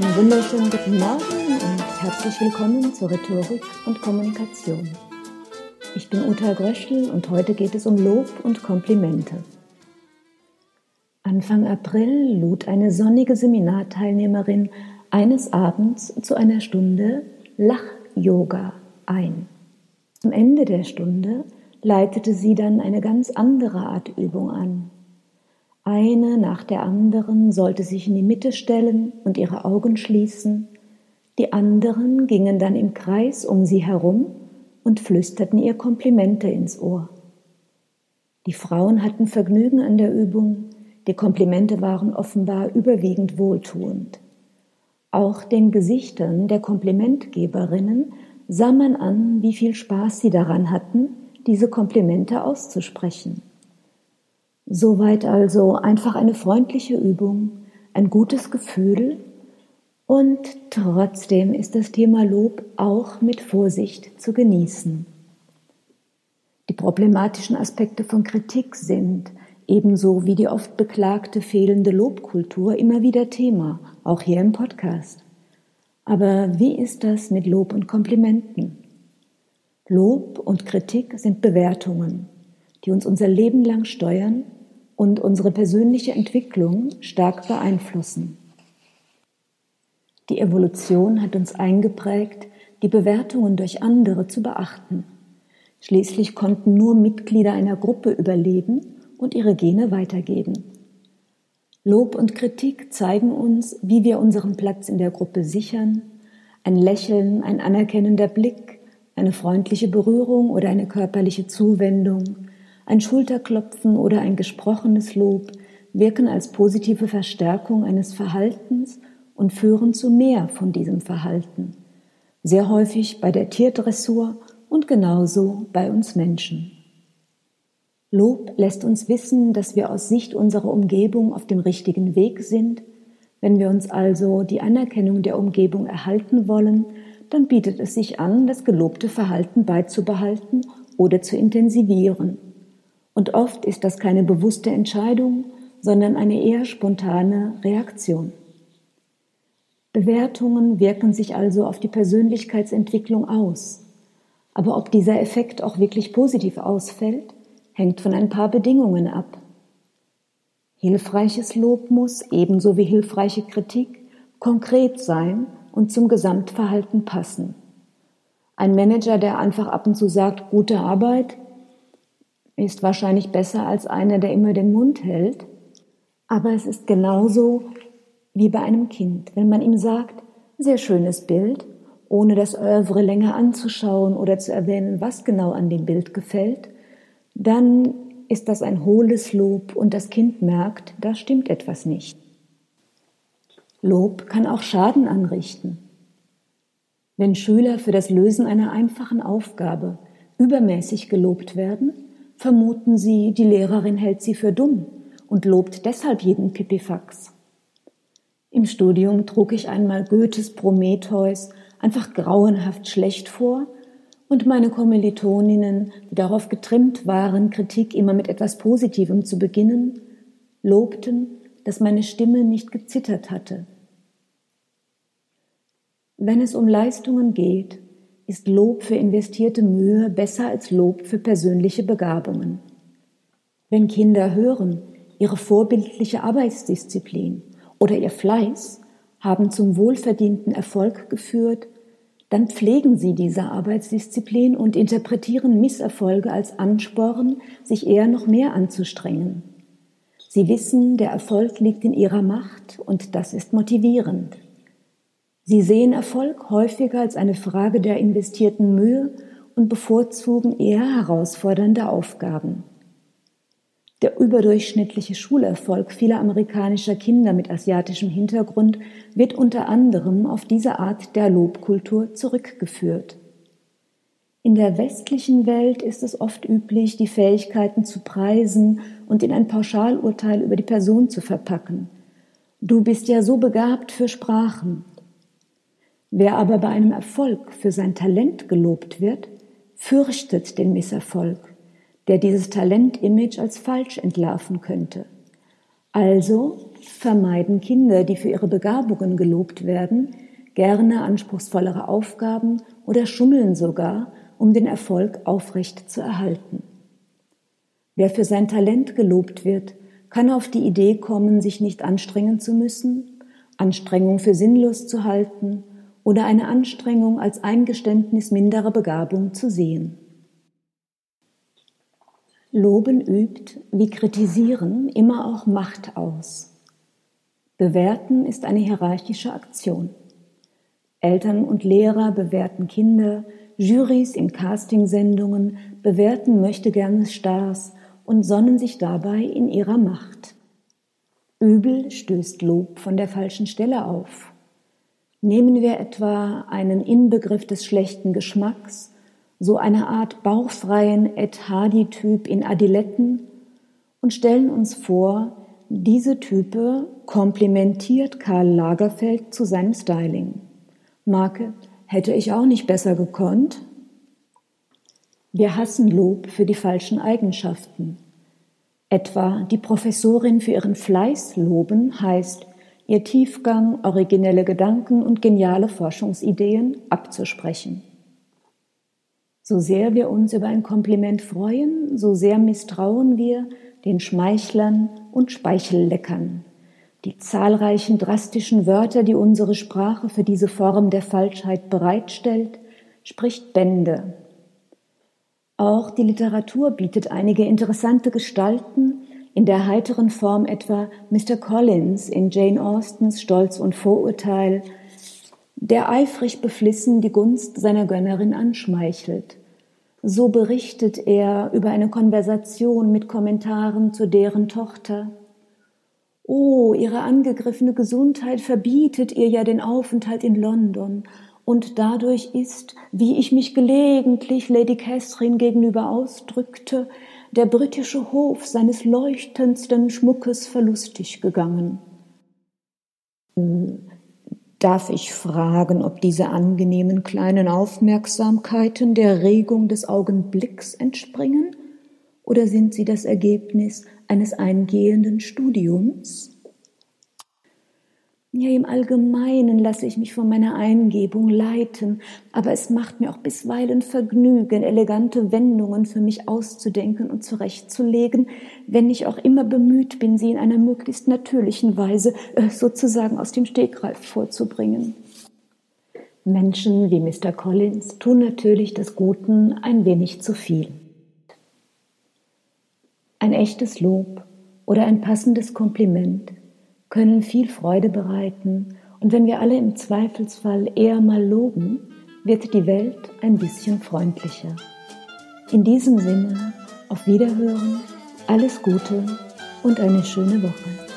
Einen wunderschönen guten Morgen und herzlich willkommen zur Rhetorik und Kommunikation. Ich bin Uta Gröschel und heute geht es um Lob und Komplimente. Anfang April lud eine sonnige Seminarteilnehmerin eines Abends zu einer Stunde Lach-Yoga ein. Am Ende der Stunde leitete sie dann eine ganz andere Art Übung an. Eine nach der anderen sollte sich in die Mitte stellen und ihre Augen schließen, die anderen gingen dann im Kreis um sie herum und flüsterten ihr Komplimente ins Ohr. Die Frauen hatten Vergnügen an der Übung, die Komplimente waren offenbar überwiegend wohltuend. Auch den Gesichtern der Komplimentgeberinnen sah man an, wie viel Spaß sie daran hatten, diese Komplimente auszusprechen. Soweit also einfach eine freundliche Übung, ein gutes Gefühl und trotzdem ist das Thema Lob auch mit Vorsicht zu genießen. Die problematischen Aspekte von Kritik sind, ebenso wie die oft beklagte fehlende Lobkultur, immer wieder Thema, auch hier im Podcast. Aber wie ist das mit Lob und Komplimenten? Lob und Kritik sind Bewertungen, die uns unser Leben lang steuern und unsere persönliche Entwicklung stark beeinflussen. Die Evolution hat uns eingeprägt, die Bewertungen durch andere zu beachten. Schließlich konnten nur Mitglieder einer Gruppe überleben und ihre Gene weitergeben. Lob und Kritik zeigen uns, wie wir unseren Platz in der Gruppe sichern. Ein Lächeln, ein anerkennender Blick, eine freundliche Berührung oder eine körperliche Zuwendung, ein Schulterklopfen oder ein gesprochenes Lob wirken als positive Verstärkung eines Verhaltens und führen zu mehr von diesem Verhalten. Sehr häufig bei der Tierdressur und genauso bei uns Menschen. Lob lässt uns wissen, dass wir aus Sicht unserer Umgebung auf dem richtigen Weg sind. Wenn wir uns also die Anerkennung der Umgebung erhalten wollen, dann bietet es sich an, das gelobte Verhalten beizubehalten oder zu intensivieren. Und oft ist das keine bewusste Entscheidung, sondern eine eher spontane Reaktion. Bewertungen wirken sich also auf die Persönlichkeitsentwicklung aus. Aber ob dieser Effekt auch wirklich positiv ausfällt, hängt von ein paar Bedingungen ab. Hilfreiches Lob muss, ebenso wie hilfreiche Kritik, konkret sein und zum Gesamtverhalten passen. Ein Manager, der einfach ab und zu sagt, gute Arbeit, ist wahrscheinlich besser als einer, der immer den Mund hält. Aber es ist genauso wie bei einem Kind. Wenn man ihm sagt, sehr schönes Bild, ohne das Oeuvre länger anzuschauen oder zu erwähnen, was genau an dem Bild gefällt, dann ist das ein hohles Lob und das Kind merkt, da stimmt etwas nicht. Lob kann auch Schaden anrichten. Wenn Schüler für das Lösen einer einfachen Aufgabe übermäßig gelobt werden, vermuten sie, die Lehrerin hält sie für dumm und lobt deshalb jeden Pipifax. Im Studium trug ich einmal Goethes Prometheus einfach grauenhaft schlecht vor und meine Kommilitoninnen, die darauf getrimmt waren, Kritik immer mit etwas Positivem zu beginnen, lobten, dass meine Stimme nicht gezittert hatte. Wenn es um Leistungen geht, ist Lob für investierte Mühe besser als Lob für persönliche Begabungen. Wenn Kinder hören, ihre vorbildliche Arbeitsdisziplin oder ihr Fleiß haben zum wohlverdienten Erfolg geführt, dann pflegen sie diese Arbeitsdisziplin und interpretieren Misserfolge als Ansporn, sich eher noch mehr anzustrengen. Sie wissen, der Erfolg liegt in ihrer Macht und das ist motivierend. Sie sehen Erfolg häufiger als eine Frage der investierten Mühe und bevorzugen eher herausfordernde Aufgaben. Der überdurchschnittliche Schulerfolg vieler amerikanischer Kinder mit asiatischem Hintergrund wird unter anderem auf diese Art der Lobkultur zurückgeführt. In der westlichen Welt ist es oft üblich, die Fähigkeiten zu preisen und in ein Pauschalurteil über die Person zu verpacken. Du bist ja so begabt für Sprachen, Wer aber bei einem Erfolg für sein Talent gelobt wird, fürchtet den Misserfolg, der dieses Talent-Image als falsch entlarven könnte. Also vermeiden Kinder, die für ihre Begabungen gelobt werden, gerne anspruchsvollere Aufgaben oder schummeln sogar, um den Erfolg aufrecht zu erhalten. Wer für sein Talent gelobt wird, kann auf die Idee kommen, sich nicht anstrengen zu müssen, Anstrengung für sinnlos zu halten oder eine Anstrengung als Eingeständnis minderer Begabung zu sehen. Loben übt, wie kritisieren, immer auch Macht aus. Bewerten ist eine hierarchische Aktion. Eltern und Lehrer bewerten Kinder, Jurys in Castingsendungen bewerten möchte gerne Stars und sonnen sich dabei in ihrer Macht. Übel stößt Lob von der falschen Stelle auf. Nehmen wir etwa einen Inbegriff des schlechten Geschmacks so eine Art bauchfreien Ed Hardy-Typ in Adiletten und stellen uns vor, diese Type komplimentiert Karl Lagerfeld zu seinem Styling. Marke, hätte ich auch nicht besser gekonnt? Wir hassen Lob für die falschen Eigenschaften. Etwa die Professorin für ihren Fleiß loben heißt, ihr Tiefgang, originelle Gedanken und geniale Forschungsideen abzusprechen. So sehr wir uns über ein Kompliment freuen, so sehr misstrauen wir den Schmeichlern und Speichelleckern. Die zahlreichen drastischen Wörter, die unsere Sprache für diese Form der Falschheit bereitstellt, spricht Bände. Auch die Literatur bietet einige interessante Gestalten, in der heiteren Form etwa Mr. Collins in Jane Austens Stolz und Vorurteil, der eifrig beflissen die Gunst seiner Gönnerin anschmeichelt. So berichtet er über eine Konversation mit Kommentaren zu deren Tochter. Oh, ihre angegriffene Gesundheit verbietet ihr ja den Aufenthalt in London, und dadurch ist, wie ich mich gelegentlich Lady Catherine gegenüber ausdrückte, der britische Hof seines leuchtendsten Schmuckes verlustig gegangen. Darf ich fragen, ob diese angenehmen kleinen Aufmerksamkeiten der Regung des Augenblicks entspringen oder sind sie das Ergebnis eines eingehenden Studiums? Ja, im Allgemeinen lasse ich mich von meiner Eingebung leiten, aber es macht mir auch bisweilen Vergnügen, elegante Wendungen für mich auszudenken und zurechtzulegen, wenn ich auch immer bemüht bin, sie in einer möglichst natürlichen Weise äh, sozusagen aus dem Stegreif vorzubringen. Menschen wie Mr. Collins tun natürlich des Guten ein wenig zu viel. Ein echtes Lob oder ein passendes Kompliment können viel Freude bereiten und wenn wir alle im Zweifelsfall eher mal loben, wird die Welt ein bisschen freundlicher. In diesem Sinne, auf Wiederhören, alles Gute und eine schöne Woche.